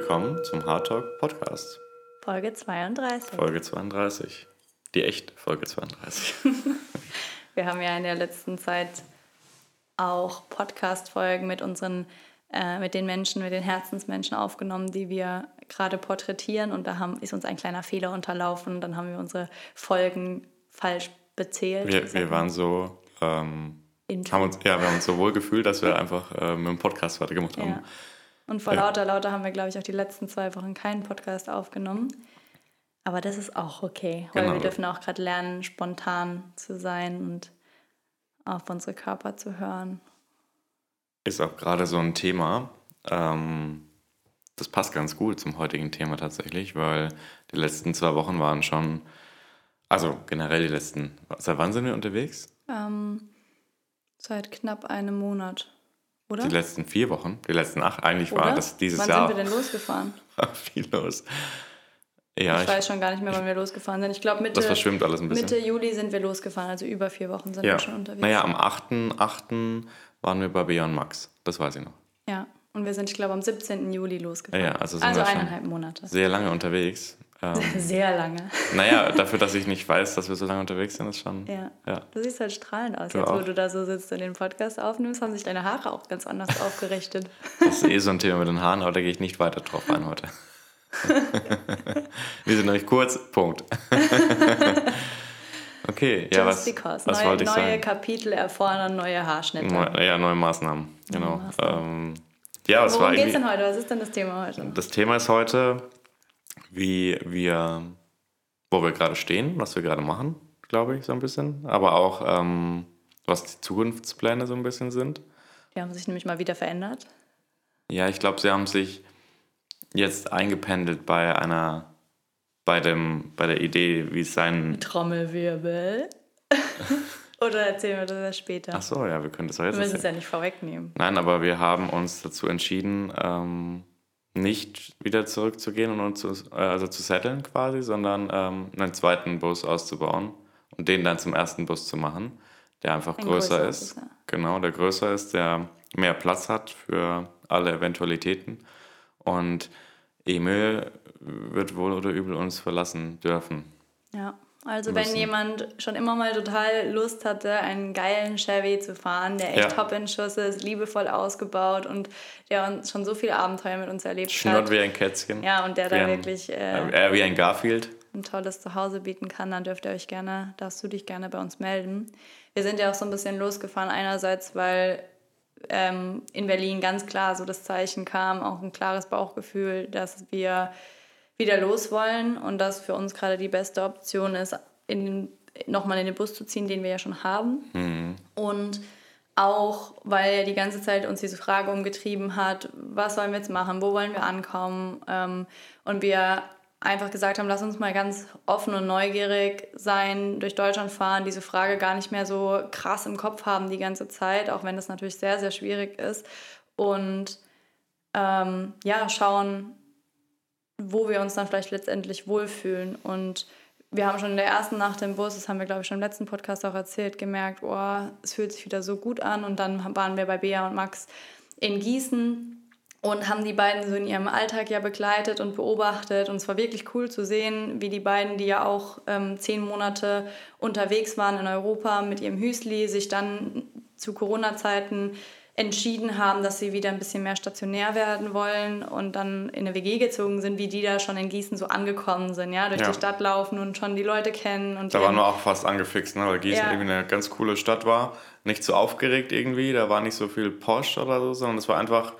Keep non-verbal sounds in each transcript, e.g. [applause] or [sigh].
willkommen zum Hard Talk Podcast. Folge 32. Folge 32. Die echte Folge 32. [laughs] Wir haben ja in der letzten Zeit auch Podcast-Folgen mit unseren, äh, mit den Menschen, mit den Herzensmenschen aufgenommen, die wir gerade porträtieren. Und da haben, ist uns ein kleiner Fehler unterlaufen. Dann haben wir unsere Folgen falsch bezählt. Wir, wir waren so. Ähm, haben uns, ja, wir haben uns so wohl gefühlt, dass wir einfach äh, mit dem Podcast weitergemacht haben. Ja. Und vor lauter, lauter haben wir, glaube ich, auch die letzten zwei Wochen keinen Podcast aufgenommen. Aber das ist auch okay, weil genau. wir dürfen auch gerade lernen, spontan zu sein und auf unsere Körper zu hören. Ist auch gerade so ein Thema. Ähm, das passt ganz gut zum heutigen Thema tatsächlich, weil die letzten zwei Wochen waren schon, also generell die letzten, seit wann sind wir unterwegs? Ähm, seit knapp einem Monat. Oder? Die letzten vier Wochen, die letzten acht, eigentlich Oder? war das dieses wann Jahr. Wann sind wir denn losgefahren? [laughs] viel los. Ja, ich, ich, weiß schon gar nicht mehr, wann wir losgefahren sind. Ich glaube, Mitte, das verschwimmt alles ein bisschen. Mitte Juli sind wir losgefahren, also über vier Wochen sind ja. wir schon unterwegs. Naja, am 8.8. waren wir bei Beyond Max. Das weiß ich noch. Ja, und wir sind, ich glaube, am 17. Juli losgefahren. Ja, also, sind also eineinhalb Monate. Sehr lange unterwegs. Ähm, [laughs] Sehr lange. Naja, [laughs] dafür, dass ich nicht weiß, dass wir so lange unterwegs sind, ist schon. Ja. ja. Du siehst halt strahlend aus. Du Jetzt, auch. wo du da so sitzt und den Podcast aufnimmst, haben sich deine Haare auch ganz anders [laughs] aufgerichtet. Das ist eh so ein Thema mit den Haaren, aber da gehe ich nicht weiter drauf ein heute. wir sind nämlich kurz, Punkt. okay, ja, was, because. was neue, wollte ich neue sagen? Kapitel erfordern neue Haarschnitte. Neu, ja, neue Maßnahmen, genau. Neue Maßnahmen. Ähm, ja, was Worum war geht es denn heute? Was ist denn das Thema heute? Das Thema ist heute, wie wir, wo wir gerade stehen, was wir gerade machen, glaube ich, so ein bisschen. Aber auch, ähm, was die Zukunftspläne so ein bisschen sind. Die haben sich nämlich mal wieder verändert. Ja, ich glaube, sie haben sich jetzt eingependelt bei einer, bei dem, bei der Idee, wie es sein. Trommelwirbel. [laughs] Oder erzählen wir das später? Ach so, ja, wir können das auch jetzt Wir müssen es ja nicht vorwegnehmen. Nein, aber wir haben uns dazu entschieden, ähm, nicht wieder zurückzugehen und uns zu, äh, also zu setteln quasi, sondern ähm, einen zweiten Bus auszubauen und den dann zum ersten Bus zu machen, der einfach Ein größer ist. ist ja. Genau, der größer ist, der mehr Platz hat für alle Eventualitäten. Und Emil wird wohl oder übel uns verlassen dürfen. Ja. Also müssen. wenn jemand schon immer mal total Lust hatte, einen geilen Chevy zu fahren, der echt ja. top in Schuss ist, liebevoll ausgebaut und der uns schon so viele Abenteuer mit uns erlebt Schnurrt hat. wie ein Kätzchen. Ja, und der wie da ein, wirklich äh, wie ein Garfield ein tolles Zuhause bieten kann, dann dürft ihr euch gerne, darfst du dich gerne bei uns melden. Wir sind ja auch so ein bisschen losgefahren, einerseits, weil ähm, in Berlin ganz klar so das Zeichen kam, auch ein klares Bauchgefühl, dass wir wieder los wollen und das für uns gerade die beste Option ist, in, nochmal in den Bus zu ziehen, den wir ja schon haben. Mhm. Und auch, weil die ganze Zeit uns diese Frage umgetrieben hat, was sollen wir jetzt machen, wo wollen wir ankommen? Ähm, und wir einfach gesagt haben, lass uns mal ganz offen und neugierig sein, durch Deutschland fahren, diese Frage gar nicht mehr so krass im Kopf haben die ganze Zeit, auch wenn das natürlich sehr, sehr schwierig ist. Und ähm, ja, schauen, wo wir uns dann vielleicht letztendlich wohlfühlen. Und wir haben schon in der ersten Nacht im Bus, das haben wir, glaube ich, schon im letzten Podcast auch erzählt, gemerkt, oh, es fühlt sich wieder so gut an. Und dann waren wir bei Bea und Max in Gießen und haben die beiden so in ihrem Alltag ja begleitet und beobachtet. Und es war wirklich cool zu sehen, wie die beiden, die ja auch ähm, zehn Monate unterwegs waren in Europa mit ihrem Hüsli, sich dann zu Corona-Zeiten entschieden haben, dass sie wieder ein bisschen mehr stationär werden wollen und dann in eine WG gezogen sind, wie die da schon in Gießen so angekommen sind, ja, durch ja. die Stadt laufen und schon die Leute kennen. Und da waren wir auch fast angefixt, ne? weil Gießen ja. irgendwie eine ganz coole Stadt war. Nicht so aufgeregt irgendwie, da war nicht so viel Posch oder so, sondern es war einfach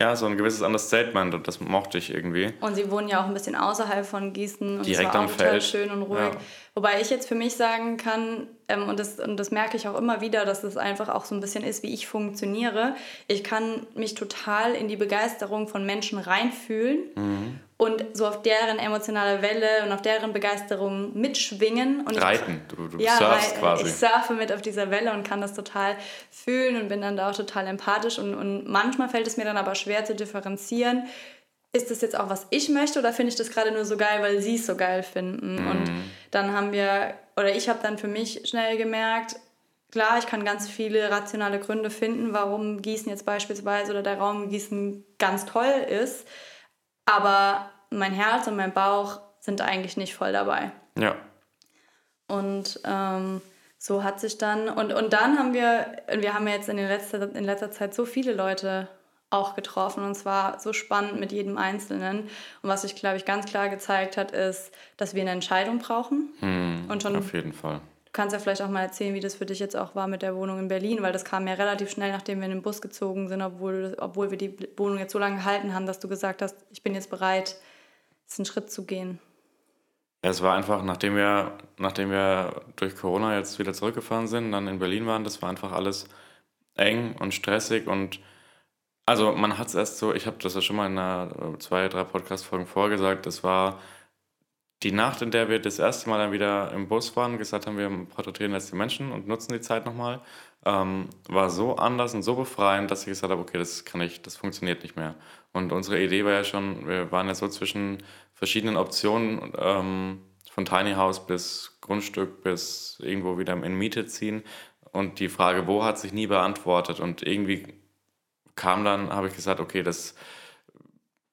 ja, so ein gewisses Understatement und das mochte ich irgendwie. Und sie wohnen ja auch ein bisschen außerhalb von Gießen und Direkt es war am auch Feld. schön und ruhig. Ja. Wobei ich jetzt für mich sagen kann, ähm, und, das, und das merke ich auch immer wieder, dass es einfach auch so ein bisschen ist, wie ich funktioniere. Ich kann mich total in die Begeisterung von Menschen reinfühlen mhm. und so auf deren emotionale Welle und auf deren Begeisterung mitschwingen. Und Reiten, du, du ja, surfst quasi. Ich surfe mit auf dieser Welle und kann das total fühlen und bin dann da auch total empathisch. Und, und manchmal fällt es mir dann aber schwer zu differenzieren, ist das jetzt auch, was ich möchte oder finde ich das gerade nur so geil, weil sie es so geil finden? Mhm. Und dann haben wir, oder ich habe dann für mich schnell gemerkt, klar, ich kann ganz viele rationale Gründe finden, warum Gießen jetzt beispielsweise oder der Raum Gießen ganz toll ist. Aber mein Herz und mein Bauch sind eigentlich nicht voll dabei. Ja. Und ähm, so hat sich dann, und, und dann haben wir, wir haben jetzt in, den letzter, in letzter Zeit so viele Leute auch getroffen und zwar so spannend mit jedem Einzelnen. Und was sich, glaube ich, ganz klar gezeigt hat, ist, dass wir eine Entscheidung brauchen. Hm, und schon, auf jeden Fall. Du kannst ja vielleicht auch mal erzählen, wie das für dich jetzt auch war mit der Wohnung in Berlin, weil das kam ja relativ schnell, nachdem wir in den Bus gezogen sind, obwohl, obwohl wir die Wohnung jetzt so lange gehalten haben, dass du gesagt hast, ich bin jetzt bereit, einen Schritt zu gehen. Es war einfach, nachdem wir, nachdem wir durch Corona jetzt wieder zurückgefahren sind, dann in Berlin waren, das war einfach alles eng und stressig und also man hat es erst so, ich habe das ja schon mal in einer, äh, zwei, drei Podcast-Folgen vorgesagt, das war die Nacht, in der wir das erste Mal dann wieder im Bus waren, gesagt haben, wir porträtieren jetzt die Menschen und nutzen die Zeit nochmal, ähm, war so anders und so befreiend, dass ich gesagt habe, okay, das kann ich, das funktioniert nicht mehr. Und unsere Idee war ja schon, wir waren ja so zwischen verschiedenen Optionen, ähm, von Tiny House bis Grundstück bis irgendwo wieder in Miete ziehen. Und die Frage, wo, hat sich nie beantwortet. Und irgendwie kam dann, habe ich gesagt, okay, das,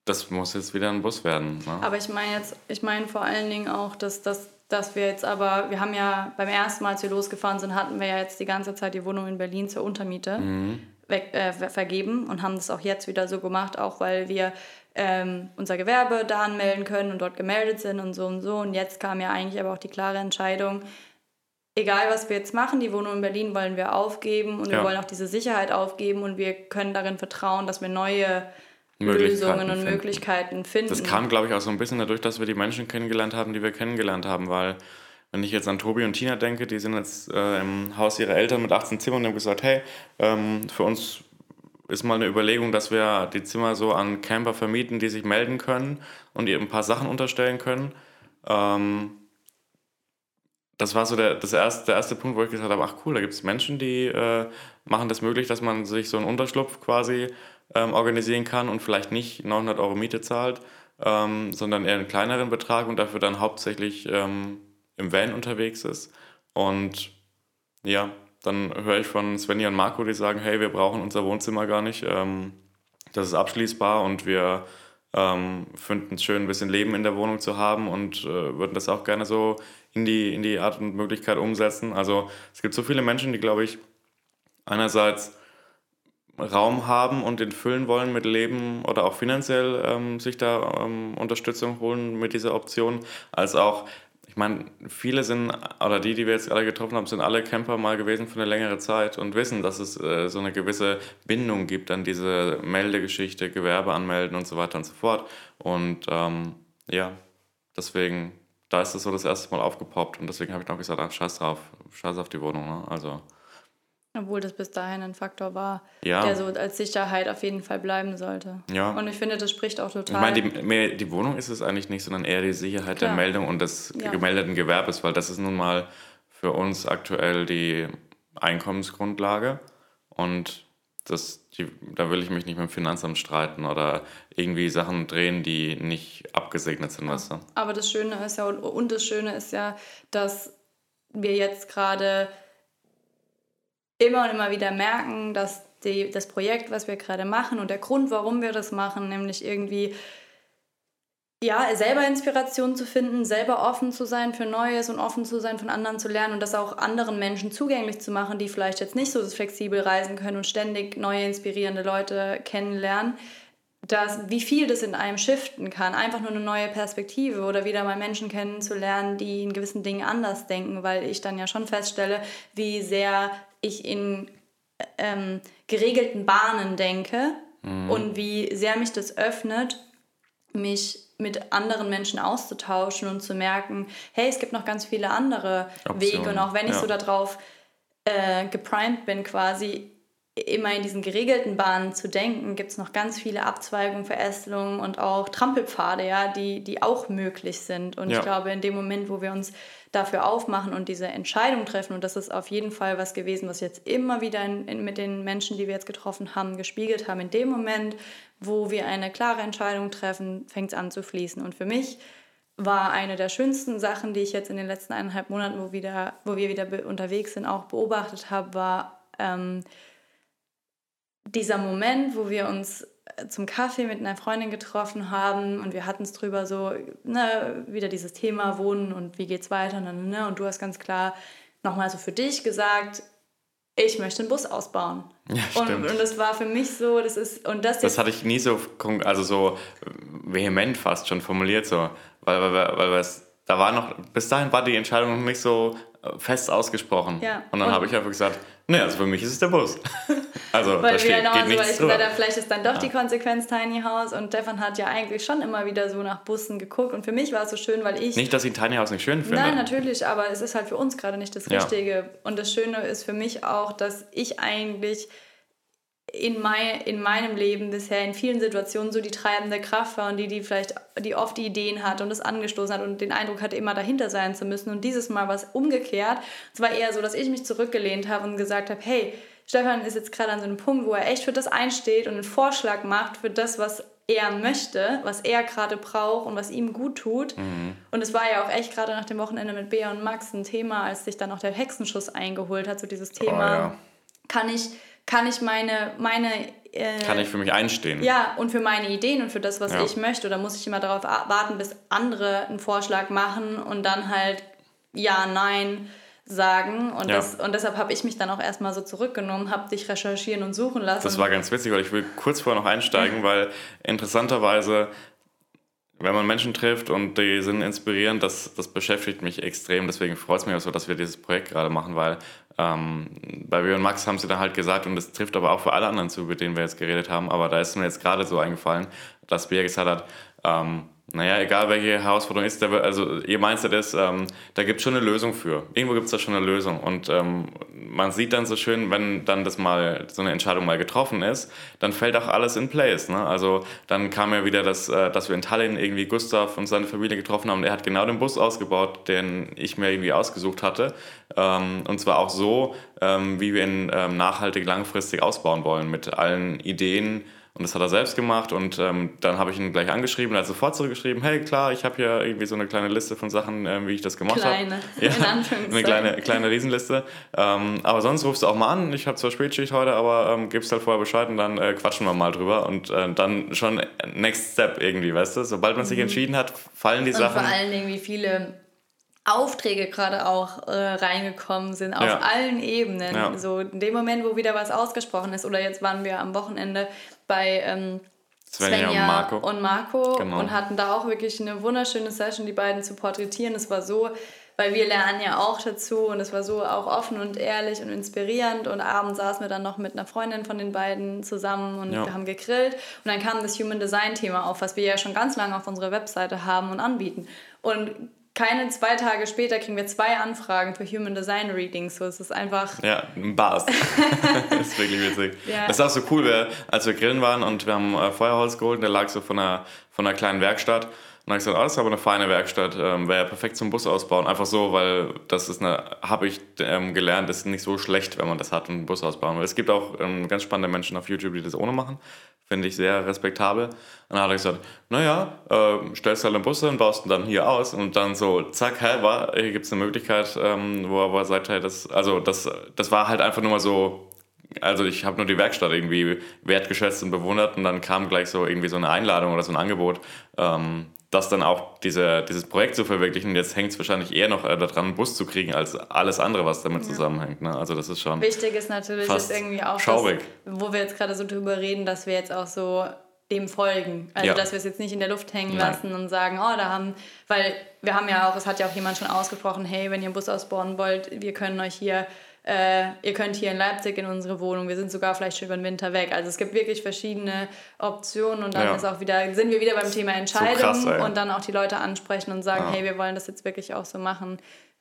das muss jetzt wieder ein Bus werden. Ne? Aber ich meine jetzt, ich meine vor allen Dingen auch, dass, dass, dass wir jetzt aber, wir haben ja beim ersten Mal, als wir losgefahren sind, hatten wir ja jetzt die ganze Zeit die Wohnung in Berlin zur Untermiete. Mhm. Weg, äh, vergeben und haben das auch jetzt wieder so gemacht, auch weil wir ähm, unser Gewerbe da anmelden können und dort gemeldet sind und so und so. Und jetzt kam ja eigentlich aber auch die klare Entscheidung, egal was wir jetzt machen, die Wohnung in Berlin wollen wir aufgeben und ja. wir wollen auch diese Sicherheit aufgeben und wir können darin vertrauen, dass wir neue Lösungen und finden. Möglichkeiten finden. Das kam, glaube ich, auch so ein bisschen dadurch, dass wir die Menschen kennengelernt haben, die wir kennengelernt haben, weil wenn ich jetzt an Tobi und Tina denke, die sind jetzt äh, im Haus ihrer Eltern mit 18 Zimmern und haben gesagt, hey, ähm, für uns ist mal eine Überlegung, dass wir die Zimmer so an Camper vermieten, die sich melden können und ihr ein paar Sachen unterstellen können. Ähm, das war so der, das erste, der erste Punkt, wo ich gesagt habe, ach cool, da gibt es Menschen, die äh, machen das möglich, dass man sich so einen Unterschlupf quasi ähm, organisieren kann und vielleicht nicht 900 Euro Miete zahlt, ähm, sondern eher einen kleineren Betrag und dafür dann hauptsächlich ähm, im Van unterwegs ist. Und ja, dann höre ich von Svenja und Marco, die sagen, hey, wir brauchen unser Wohnzimmer gar nicht. Ähm, das ist abschließbar und wir ähm, finden es schön, ein bisschen Leben in der Wohnung zu haben und äh, würden das auch gerne so in die, in die Art und Möglichkeit umsetzen. Also es gibt so viele Menschen, die, glaube ich, einerseits Raum haben und den füllen wollen mit Leben oder auch finanziell ähm, sich da ähm, Unterstützung holen mit dieser Option, als auch ich meine, viele sind, oder die, die wir jetzt alle getroffen haben, sind alle Camper mal gewesen für eine längere Zeit und wissen, dass es äh, so eine gewisse Bindung gibt an diese Meldegeschichte, Gewerbe anmelden und so weiter und so fort. Und ähm, ja, deswegen, da ist es so das erste Mal aufgepoppt und deswegen habe ich noch gesagt, ach, scheiß drauf, scheiß auf die Wohnung. Ne? Also obwohl das bis dahin ein Faktor war, ja. der so als Sicherheit auf jeden Fall bleiben sollte. Ja. Und ich finde, das spricht auch total. Ich meine, die, die Wohnung ist es eigentlich nicht, sondern eher die Sicherheit Klar. der Meldung und des ja. gemeldeten Gewerbes, weil das ist nun mal für uns aktuell die Einkommensgrundlage. Und das, die, da will ich mich nicht mit dem Finanzamt streiten oder irgendwie Sachen drehen, die nicht abgesegnet sind, ja. weißt du? Aber das Schöne ist ja, und das Schöne ist ja, dass wir jetzt gerade immer und immer wieder merken, dass die, das Projekt, was wir gerade machen und der Grund, warum wir das machen, nämlich irgendwie ja, selber Inspiration zu finden, selber offen zu sein für Neues und offen zu sein, von anderen zu lernen und das auch anderen Menschen zugänglich zu machen, die vielleicht jetzt nicht so flexibel reisen können und ständig neue inspirierende Leute kennenlernen, dass, wie viel das in einem shiften kann, einfach nur eine neue Perspektive oder wieder mal Menschen kennenzulernen, die in gewissen Dingen anders denken, weil ich dann ja schon feststelle, wie sehr ich in ähm, geregelten Bahnen denke mhm. und wie sehr mich das öffnet, mich mit anderen Menschen auszutauschen und zu merken, hey, es gibt noch ganz viele andere Optionen. Wege und auch wenn ich ja. so darauf äh, geprimed bin, quasi immer in diesen geregelten Bahnen zu denken, gibt es noch ganz viele Abzweigungen, Verästelungen und auch Trampelpfade, ja, die, die auch möglich sind. Und ja. ich glaube, in dem Moment, wo wir uns dafür aufmachen und diese Entscheidung treffen, und das ist auf jeden Fall was gewesen, was jetzt immer wieder in, in, mit den Menschen, die wir jetzt getroffen haben, gespiegelt haben, in dem Moment, wo wir eine klare Entscheidung treffen, fängt es an zu fließen. Und für mich war eine der schönsten Sachen, die ich jetzt in den letzten eineinhalb Monaten, wo, wieder, wo wir wieder unterwegs sind, auch beobachtet habe, war, ähm, dieser Moment, wo wir uns zum Kaffee mit einer Freundin getroffen haben und wir hatten es drüber so, ne, wieder dieses Thema Wohnen und wie geht's weiter, ne, ne, ne und du hast ganz klar nochmal so für dich gesagt, ich möchte einen Bus ausbauen. Ja, und, und das war für mich so, das ist, und das Das hatte ich nie so, also so vehement fast schon formuliert, so, weil, weil, weil, weil es, da war noch, bis dahin war die Entscheidung noch nicht so fest ausgesprochen. Ja. Und dann habe ich einfach gesagt, Nee, also für mich ist es der Bus. [laughs] Also weil da steht, noch, geht also, weil ich gesagt vielleicht ist dann doch ja. die Konsequenz Tiny House und Stefan hat ja eigentlich schon immer wieder so nach Bussen geguckt und für mich war es so schön, weil ich... Nicht, dass ich Tiny House nicht schön finde. Nein, natürlich, aber es ist halt für uns gerade nicht das Richtige. Ja. Und das Schöne ist für mich auch, dass ich eigentlich in, mein, in meinem Leben bisher in vielen Situationen so die treibende Kraft war und die, die vielleicht, die oft die Ideen hat und es angestoßen hat und den Eindruck hatte, immer dahinter sein zu müssen. Und dieses Mal war es umgekehrt. Es war eher so, dass ich mich zurückgelehnt habe und gesagt habe, hey, Stefan ist jetzt gerade an so einem Punkt, wo er echt für das einsteht und einen Vorschlag macht für das, was er möchte, was er gerade braucht und was ihm gut tut. Mhm. Und es war ja auch echt gerade nach dem Wochenende mit Bea und Max ein Thema, als sich dann auch der Hexenschuss eingeholt hat, so dieses Thema, oh, ja. kann ich kann ich meine, meine äh, kann ich für mich einstehen. Ja, und für meine Ideen und für das, was ja. ich möchte. Oder muss ich immer darauf warten, bis andere einen Vorschlag machen und dann halt ja, nein sagen. Und, ja. das, und deshalb habe ich mich dann auch erstmal so zurückgenommen, habe dich recherchieren und suchen lassen. Das war ganz witzig, weil ich will kurz vorher noch einsteigen, weil interessanterweise wenn man Menschen trifft und die sind inspirierend, das, das beschäftigt mich extrem. Deswegen freut es mich auch so, dass wir dieses Projekt gerade machen, weil ähm, bei Wir und Max haben sie dann halt gesagt, und das trifft aber auch für alle anderen zu, mit denen wir jetzt geredet haben, aber da ist mir jetzt gerade so eingefallen, dass Bea gesagt hat, ähm, naja, egal welche Herausforderung ist, also ihr Mindset ist, ähm, da gibt es schon eine Lösung für. Irgendwo gibt es da schon eine Lösung. Und ähm, man sieht dann so schön, wenn dann das mal, so eine Entscheidung mal getroffen ist, dann fällt auch alles in place. Ne? Also dann kam ja wieder das, äh, dass wir in Tallinn irgendwie Gustav und seine Familie getroffen haben. Und er hat genau den Bus ausgebaut, den ich mir irgendwie ausgesucht hatte. Ähm, und zwar auch so, ähm, wie wir ihn ähm, nachhaltig langfristig ausbauen wollen, mit allen Ideen, und das hat er selbst gemacht und ähm, dann habe ich ihn gleich angeschrieben, er hat sofort zurückgeschrieben, hey klar, ich habe hier irgendwie so eine kleine Liste von Sachen, ähm, wie ich das gemacht habe. Kleine, hab. ja, in Anführungszeichen. [laughs] Eine kleine, kleine Riesenliste. Ähm, aber sonst rufst du auch mal an, ich habe zwar Spätschicht heute, aber ähm, gibst halt vorher Bescheid und dann äh, quatschen wir mal drüber und äh, dann schon Next Step irgendwie, weißt du? Sobald man sich mhm. entschieden hat, fallen die und Sachen. vor allen Dingen, wie viele Aufträge gerade auch äh, reingekommen sind, auf ja. allen Ebenen. Ja. So in dem Moment, wo wieder was ausgesprochen ist, oder jetzt waren wir am Wochenende bei ähm, Svenja, Svenja, und Marco, und, Marco genau. und hatten da auch wirklich eine wunderschöne Session, die beiden zu porträtieren. Es war so, weil wir lernen ja auch dazu und es war so auch offen und ehrlich und inspirierend und abends saßen wir dann noch mit einer Freundin von den beiden zusammen und ja. wir haben gegrillt und dann kam das Human Design Thema auf, was wir ja schon ganz lange auf unserer Webseite haben und anbieten. Und keine zwei Tage später kriegen wir zwei Anfragen für Human Design Readings. So, es ist einfach. Ja, ein Bars. das [laughs] [laughs] ist wirklich witzig. Ja. Das ist auch so cool, wir, als wir grillen waren und wir haben äh, Feuerholz geholt, der lag so von einer, von einer kleinen Werkstatt. Und dann habe ich gesagt, oh, das ist aber eine feine Werkstatt, ähm, wäre ja perfekt zum Bus ausbauen. Einfach so, weil das ist eine, habe ich ähm, gelernt, das ist nicht so schlecht, wenn man das hat, einen Bus ausbauen. Es gibt auch ähm, ganz spannende Menschen auf YouTube, die das ohne machen. Finde ich sehr respektabel. Und dann hat er gesagt, naja, äh, stellst halt einen Bus hin, baust ihn dann hier aus und dann so, zack, hä, war, hier gibt es eine Möglichkeit, ähm, wo er, wo er sagt, hey, das, also das, das war halt einfach nur mal so also ich habe nur die Werkstatt irgendwie wertgeschätzt und bewundert und dann kam gleich so irgendwie so eine Einladung oder so ein Angebot, ähm, das dann auch diese, dieses Projekt zu verwirklichen. Jetzt hängt es wahrscheinlich eher noch äh, daran, einen Bus zu kriegen, als alles andere, was damit ja. zusammenhängt. Ne? Also das ist schon. Wichtig ist natürlich ist irgendwie auch, schaurig. Das, wo wir jetzt gerade so drüber reden, dass wir jetzt auch so dem folgen. Also ja. dass wir es jetzt nicht in der Luft hängen Nein. lassen und sagen, oh, da haben, weil wir haben ja auch, es hat ja auch jemand schon ausgesprochen, hey, wenn ihr einen Bus ausbauen wollt, wir können euch hier äh, ihr könnt hier in Leipzig in unsere Wohnung, wir sind sogar vielleicht schon über den Winter weg. Also es gibt wirklich verschiedene Optionen und dann ja. ist auch wieder, sind wir wieder beim Thema Entscheidung so und dann auch die Leute ansprechen und sagen, ja. hey, wir wollen das jetzt wirklich auch so machen.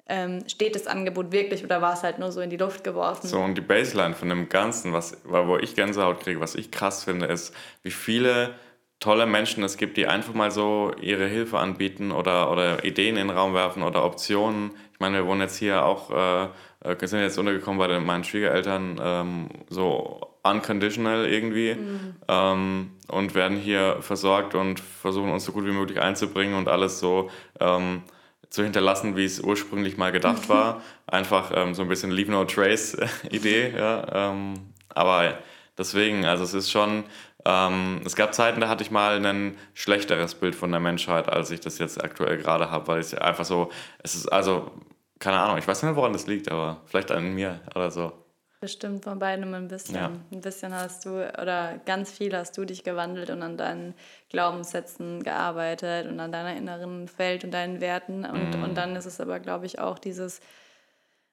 Ähm, steht das Angebot wirklich oder war es halt nur so in die Luft geworfen? So, und die Baseline von dem Ganzen, was, wo ich Gänsehaut kriege, was ich krass finde, ist, wie viele tolle Menschen es gibt, die einfach mal so ihre Hilfe anbieten oder, oder Ideen in den Raum werfen oder Optionen. Ich meine, wir wohnen jetzt hier auch äh, äh, sind jetzt untergekommen bei den, meinen Schwiegereltern ähm, so unconditional irgendwie mhm. ähm, und werden hier versorgt und versuchen uns so gut wie möglich einzubringen und alles so ähm, zu hinterlassen, wie es ursprünglich mal gedacht [laughs] war. Einfach ähm, so ein bisschen Leave No Trace [laughs] Idee, ja. Ähm, aber Deswegen, also es ist schon, ähm, es gab Zeiten, da hatte ich mal ein schlechteres Bild von der Menschheit, als ich das jetzt aktuell gerade habe, weil ich einfach so, es ist also, keine Ahnung, ich weiß nicht, woran das liegt, aber vielleicht an mir oder so. Bestimmt von beidem ein bisschen. Ja. Ein bisschen hast du, oder ganz viel hast du dich gewandelt und an deinen Glaubenssätzen gearbeitet und an deiner inneren Welt und deinen Werten. Und, mm. und dann ist es aber, glaube ich, auch dieses,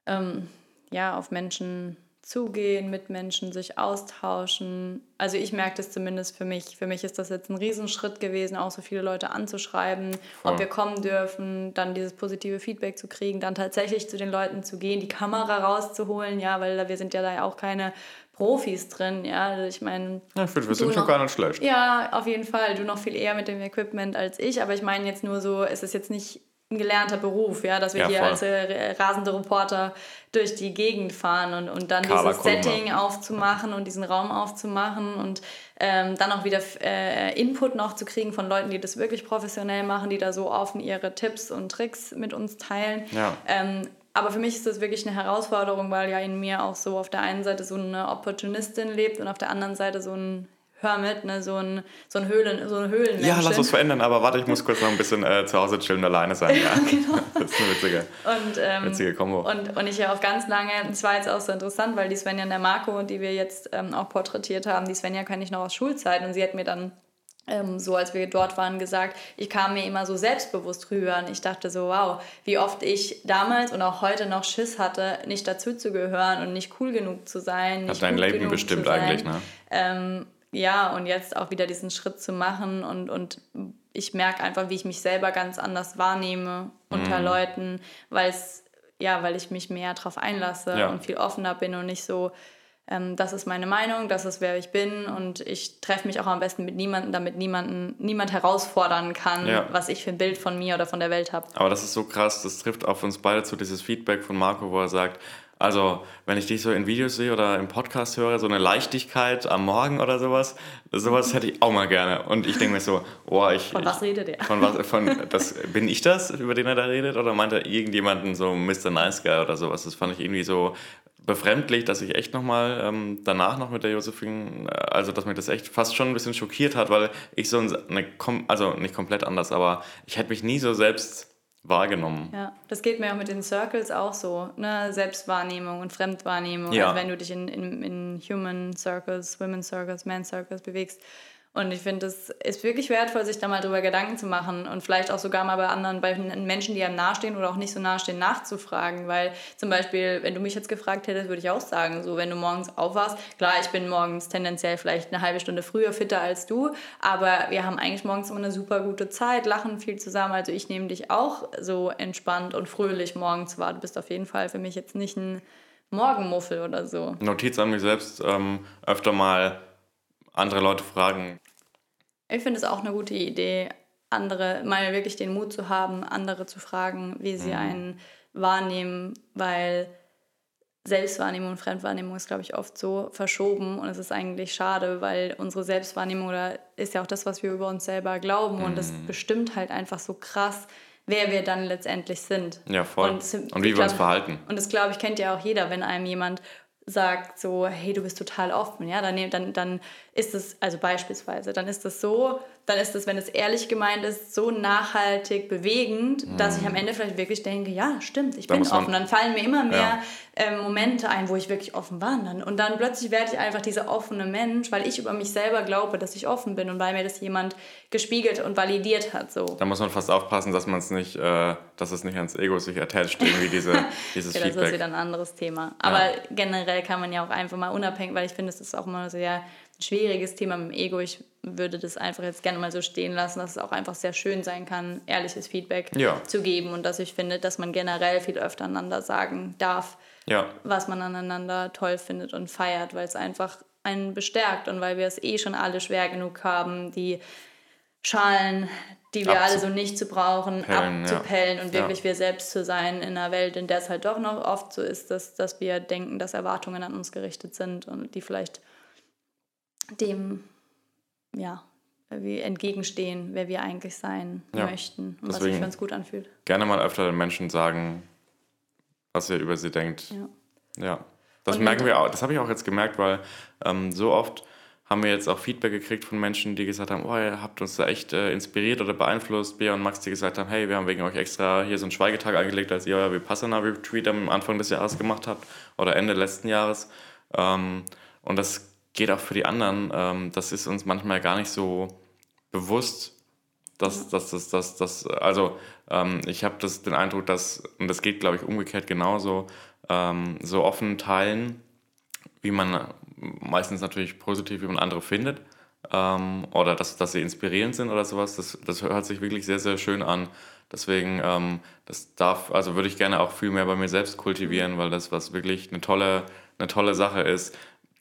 ähm, ja, auf Menschen zugehen, mit Menschen sich austauschen. Also ich merke das zumindest für mich. Für mich ist das jetzt ein Riesenschritt gewesen, auch so viele Leute anzuschreiben, Voll. ob wir kommen dürfen, dann dieses positive Feedback zu kriegen, dann tatsächlich zu den Leuten zu gehen, die Kamera rauszuholen, ja, weil wir sind ja da auch keine Profis drin, ja. Also ich meine. Ja, ich finde, wir sind schon gar nicht schlecht. Ja, auf jeden Fall. Du noch viel eher mit dem Equipment als ich, aber ich meine jetzt nur so, es ist jetzt nicht ein gelernter Beruf, ja, dass wir ja, hier voll. als äh, rasende Reporter durch die Gegend fahren und, und dann Carla dieses Kolumna. Setting aufzumachen und diesen Raum aufzumachen und ähm, dann auch wieder äh, Input noch zu kriegen von Leuten, die das wirklich professionell machen, die da so offen ihre Tipps und Tricks mit uns teilen. Ja. Ähm, aber für mich ist das wirklich eine Herausforderung, weil ja in mir auch so auf der einen Seite so eine Opportunistin lebt und auf der anderen Seite so ein hör mit, ne, so ein, so ein Höhlen, so eine Höhlenmensch. Ja, lass uns verändern, aber warte, ich muss kurz noch ein bisschen äh, zu Hause chillen und alleine sein. Ja, [laughs] genau. [laughs] Das ist eine witzige, und, ähm, witzige Kombo. Und, und ich ja auch ganz lange, es war jetzt auch so interessant, weil die Svenja und der Marco, die wir jetzt ähm, auch porträtiert haben, die Svenja kenne ich noch aus Schulzeiten und sie hat mir dann ähm, so als wir dort waren, gesagt, ich kam mir immer so selbstbewusst rüber und ich dachte so, wow, wie oft ich damals und auch heute noch Schiss hatte, nicht dazu zu gehören und nicht cool genug zu sein. Hat dein Leben bestimmt eigentlich, ne? Ähm, ja, und jetzt auch wieder diesen Schritt zu machen und, und ich merke einfach, wie ich mich selber ganz anders wahrnehme unter mm. Leuten, weil es, ja, weil ich mich mehr darauf einlasse ja. und viel offener bin und nicht so, ähm, das ist meine Meinung, das ist wer ich bin und ich treffe mich auch am besten mit niemandem, damit niemanden, niemand herausfordern kann, ja. was ich für ein Bild von mir oder von der Welt habe. Aber das ist so krass, das trifft auf uns beide zu, dieses Feedback von Marco, wo er sagt, also, wenn ich dich so in Videos sehe oder im Podcast höre, so eine Leichtigkeit am Morgen oder sowas, sowas hätte ich auch mal gerne. Und ich denke mir so, oh, ich. Von was redet er? Von was, von, das, bin ich das, über den er da redet? Oder meint er irgendjemanden so Mr. Nice Guy oder sowas? Das fand ich irgendwie so befremdlich, dass ich echt nochmal ähm, danach noch mit der Josephine, äh, also dass mich das echt fast schon ein bisschen schockiert hat, weil ich so eine, also nicht komplett anders, aber ich hätte mich nie so selbst wahrgenommen. Ja, das geht mir auch mit den Circles auch so, ne? Selbstwahrnehmung und Fremdwahrnehmung. Ja. Also wenn du dich in, in, in Human Circles, Women Circles, Man Circles bewegst, und ich finde, es ist wirklich wertvoll, sich da mal drüber Gedanken zu machen und vielleicht auch sogar mal bei anderen, bei Menschen, die einem nahestehen oder auch nicht so nahestehen, nachzufragen. Weil zum Beispiel, wenn du mich jetzt gefragt hättest, würde ich auch sagen, so wenn du morgens aufwachst, klar, ich bin morgens tendenziell vielleicht eine halbe Stunde früher fitter als du, aber wir haben eigentlich morgens immer eine super gute Zeit, lachen viel zusammen. Also ich nehme dich auch so entspannt und fröhlich morgens wahr. Du bist auf jeden Fall für mich jetzt nicht ein Morgenmuffel oder so. Notiz an mich selbst, ähm, öfter mal andere Leute fragen, ich finde es auch eine gute Idee, andere mal wirklich den Mut zu haben, andere zu fragen, wie sie mhm. einen wahrnehmen, weil Selbstwahrnehmung und Fremdwahrnehmung ist, glaube ich, oft so verschoben und es ist eigentlich schade, weil unsere Selbstwahrnehmung oder ist ja auch das, was wir über uns selber glauben mhm. und das mhm. bestimmt halt einfach so krass, wer wir dann letztendlich sind. Ja, voll. Und, und wie wir uns verhalten. Und das, glaube ich, kennt ja auch jeder, wenn einem jemand sagt so, hey, du bist total offen, ja, dann, dann, dann ist es, also beispielsweise, dann ist das so, dann ist das, wenn es ehrlich gemeint ist, so nachhaltig bewegend, mhm. dass ich am Ende vielleicht wirklich denke, ja, stimmt, ich da bin offen. Dann fallen mir immer mehr ja. ähm, Momente ein, wo ich wirklich offen war. Dann. Und dann plötzlich werde ich einfach dieser offene Mensch, weil ich über mich selber glaube, dass ich offen bin und weil mir das jemand gespiegelt und validiert hat. So. Da muss man fast aufpassen, dass man es nicht, äh, dass es nicht ans Ego sich attached, irgendwie [laughs] diese, dieses okay, Feedback. Das ist wieder ein anderes Thema. Aber ja. generell kann man ja auch einfach mal unabhängig, weil ich finde, es ist auch immer sehr ein schwieriges Thema mit dem Ego. Ich würde das einfach jetzt gerne mal so stehen lassen, dass es auch einfach sehr schön sein kann, ehrliches Feedback ja. zu geben und dass ich finde, dass man generell viel öfter einander sagen darf, ja. was man aneinander toll findet und feiert, weil es einfach einen bestärkt und weil wir es eh schon alle schwer genug haben, die Schalen, die wir Abzu alle so nicht zu brauchen, Pellen, abzupellen ja. und wirklich ja. wir selbst zu sein in einer Welt, in der es halt doch noch oft so ist, dass, dass wir denken, dass Erwartungen an uns gerichtet sind und die vielleicht dem, ja, wie entgegenstehen, wer wir eigentlich sein ja, möchten und was sich für uns gut anfühlt. Gerne mal öfter den Menschen sagen, was ihr über sie denkt. Ja. ja. Das Und merken wir auch, das habe ich auch jetzt gemerkt, weil ähm, so oft haben wir jetzt auch Feedback gekriegt von Menschen, die gesagt haben, oh, ihr habt uns da echt äh, inspiriert oder beeinflusst. Bea und Max, die gesagt haben, hey, wir haben wegen euch extra hier so einen Schweigetag eingelegt, als ihr euer Vipassana-Retreat am Anfang des Jahres gemacht habt oder Ende letzten Jahres. Ähm, und das geht auch für die anderen. Ähm, das ist uns manchmal gar nicht so bewusst, dass dass das, das, das, also ähm, ich habe das, den Eindruck, dass, und das geht, glaube ich, umgekehrt genauso, ähm, so offen teilen, wie man meistens natürlich positiv, wie man andere findet, ähm, oder dass, dass sie inspirierend sind oder sowas, das, das hört sich wirklich sehr, sehr schön an. Deswegen, ähm, das darf, also würde ich gerne auch viel mehr bei mir selbst kultivieren, weil das was wirklich eine tolle, eine tolle Sache ist,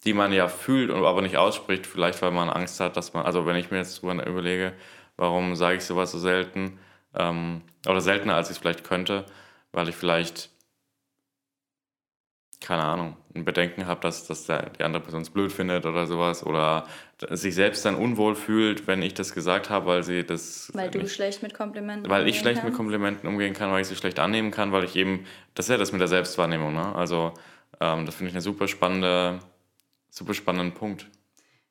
die man ja fühlt und aber nicht ausspricht, vielleicht weil man Angst hat, dass man, also wenn ich mir jetzt drüber überlege, warum sage ich sowas so selten, ähm, oder seltener als ich es vielleicht könnte, weil ich vielleicht, keine Ahnung, ein Bedenken habe, dass, dass der, die andere Person es blöd findet oder sowas, oder sich selbst dann unwohl fühlt, wenn ich das gesagt habe, weil sie das Weil du nicht, schlecht mit Komplimenten weil ich umgehen schlecht mit kannst. Komplimenten umgehen kann, weil ich sie schlecht annehmen kann, weil ich eben, das ist ja das mit der Selbstwahrnehmung, ne? Also ähm, das finde ich eine super spannende, super spannenden Punkt.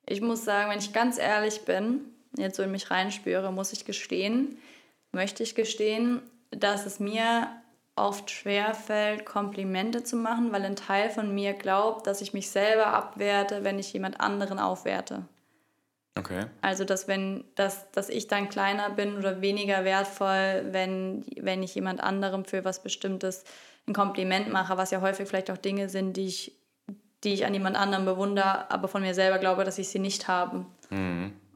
Ich muss sagen, wenn ich ganz ehrlich bin, jetzt so in mich reinspüre, muss ich gestehen, möchte ich gestehen, dass es mir oft schwerfällt, Komplimente zu machen, weil ein Teil von mir glaubt, dass ich mich selber abwerte, wenn ich jemand anderen aufwerte. Okay. Also, dass, wenn, dass, dass ich dann kleiner bin oder weniger wertvoll, wenn, wenn ich jemand anderem für was Bestimmtes ein Kompliment mache, was ja häufig vielleicht auch Dinge sind, die ich, die ich an jemand anderem bewundere, aber von mir selber glaube, dass ich sie nicht habe.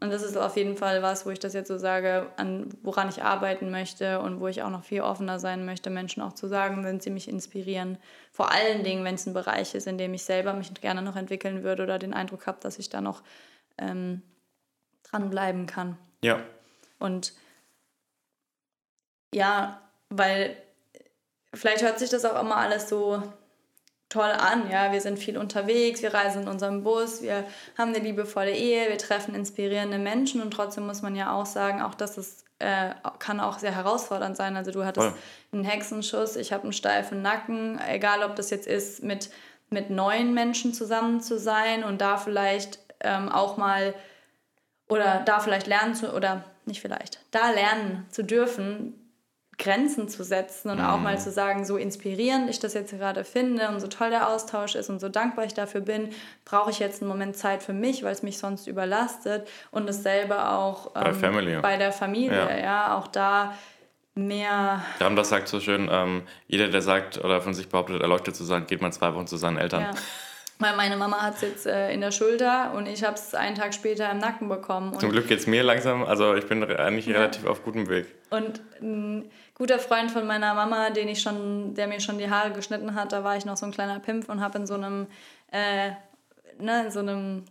Und das ist auf jeden Fall was, wo ich das jetzt so sage, an woran ich arbeiten möchte und wo ich auch noch viel offener sein möchte, Menschen auch zu sagen, wenn sie mich inspirieren. Vor allen Dingen, wenn es ein Bereich ist, in dem ich selber mich gerne noch entwickeln würde oder den Eindruck habe, dass ich da noch ähm, dranbleiben kann. Ja. Und ja, weil vielleicht hört sich das auch immer alles so toll an. Ja, wir sind viel unterwegs, wir reisen in unserem Bus, wir haben eine liebevolle Ehe, wir treffen inspirierende Menschen und trotzdem muss man ja auch sagen, auch das ist, äh, kann auch sehr herausfordernd sein. Also du hattest Voll. einen Hexenschuss, ich habe einen steifen Nacken, egal ob das jetzt ist, mit, mit neuen Menschen zusammen zu sein und da vielleicht ähm, auch mal oder da vielleicht lernen zu, oder nicht vielleicht, da lernen zu dürfen, Grenzen zu setzen und auch mal zu sagen, so inspirierend ich das jetzt gerade finde und so toll der Austausch ist und so dankbar ich dafür bin, brauche ich jetzt einen Moment Zeit für mich, weil es mich sonst überlastet und dasselbe auch Bei ähm, Family, ja. bei der Familie, Ja. ja, auch da mehr, Ram das sagt so schön, ähm, jeder, der sagt oder von sich behauptet, erleuchtet zu sein, geht mal zwei Wochen zu seinen Eltern. ja. Weil meine Mama hat es jetzt äh, in der Schulter und ich habe es einen Tag später im Nacken bekommen. Und Zum Glück geht es mir langsam, also ich bin eigentlich relativ auf gutem Weg. Und guter Freund von meiner Mama, den ich schon, der mir schon die Haare geschnitten hat, da war ich noch so ein kleiner Pimpf und habe in so einem, äh, ne, in so einem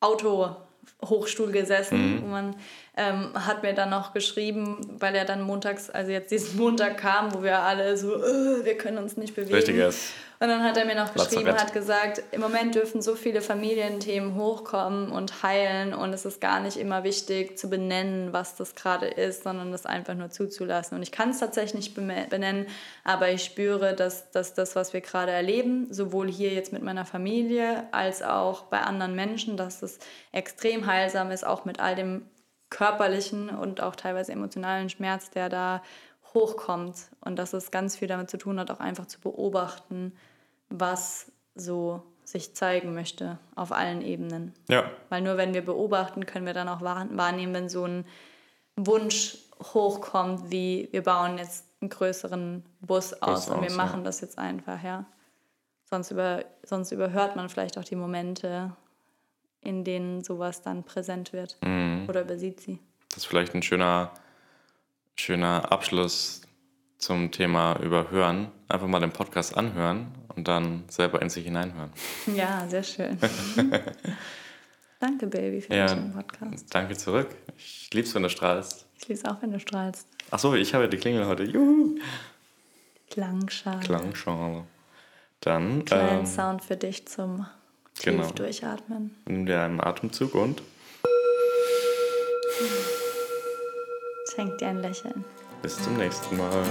Auto-Hochstuhl gesessen. Und man ähm, hat mir dann noch geschrieben, weil er dann montags, also jetzt diesen Montag kam, wo wir alle so, äh, wir können uns nicht bewegen. Richtiges. Und dann hat er mir noch geschrieben hat gesagt, im Moment dürfen so viele Familienthemen hochkommen und heilen und es ist gar nicht immer wichtig zu benennen, was das gerade ist, sondern das einfach nur zuzulassen. Und ich kann es tatsächlich nicht benennen, aber ich spüre, dass, dass das, was wir gerade erleben, sowohl hier jetzt mit meiner Familie als auch bei anderen Menschen, dass es extrem heilsam ist, auch mit all dem körperlichen und auch teilweise emotionalen Schmerz, der da hochkommt. Und dass es ganz viel damit zu tun hat, auch einfach zu beobachten, was so sich zeigen möchte auf allen Ebenen. Ja, Weil nur wenn wir beobachten, können wir dann auch wahr- wahrnehmen, wenn so ein Wunsch hochkommt, wie wir bauen jetzt einen größeren Bus aus und wir aus, machen ja. das jetzt einfach, ja. Sonst, über, sonst überhört man vielleicht auch die Momente, in denen sowas dann präsent wird Mhm. oder übersieht sie. das ist vielleicht ein schöner, schöner Abschluss zum Thema Überhören. Einfach mal den Podcast anhören und dann selber in sich hineinhören. [laughs] Ja, sehr schön. [laughs] Danke, Baby, für Ja, diesen Podcast. danke zurück. Ich lieb's, wenn du strahlst. Ich liebe es auch, wenn du strahlst. Achso, ich habe ja die Klingel heute. Juhu. Klangschale. Klangschale. Dann Kleinen ähm, Sound für dich zum tief genau. durchatmen. nimm dir einen Atemzug und Schenk dir ein Lächeln. bis zum nächsten Mal.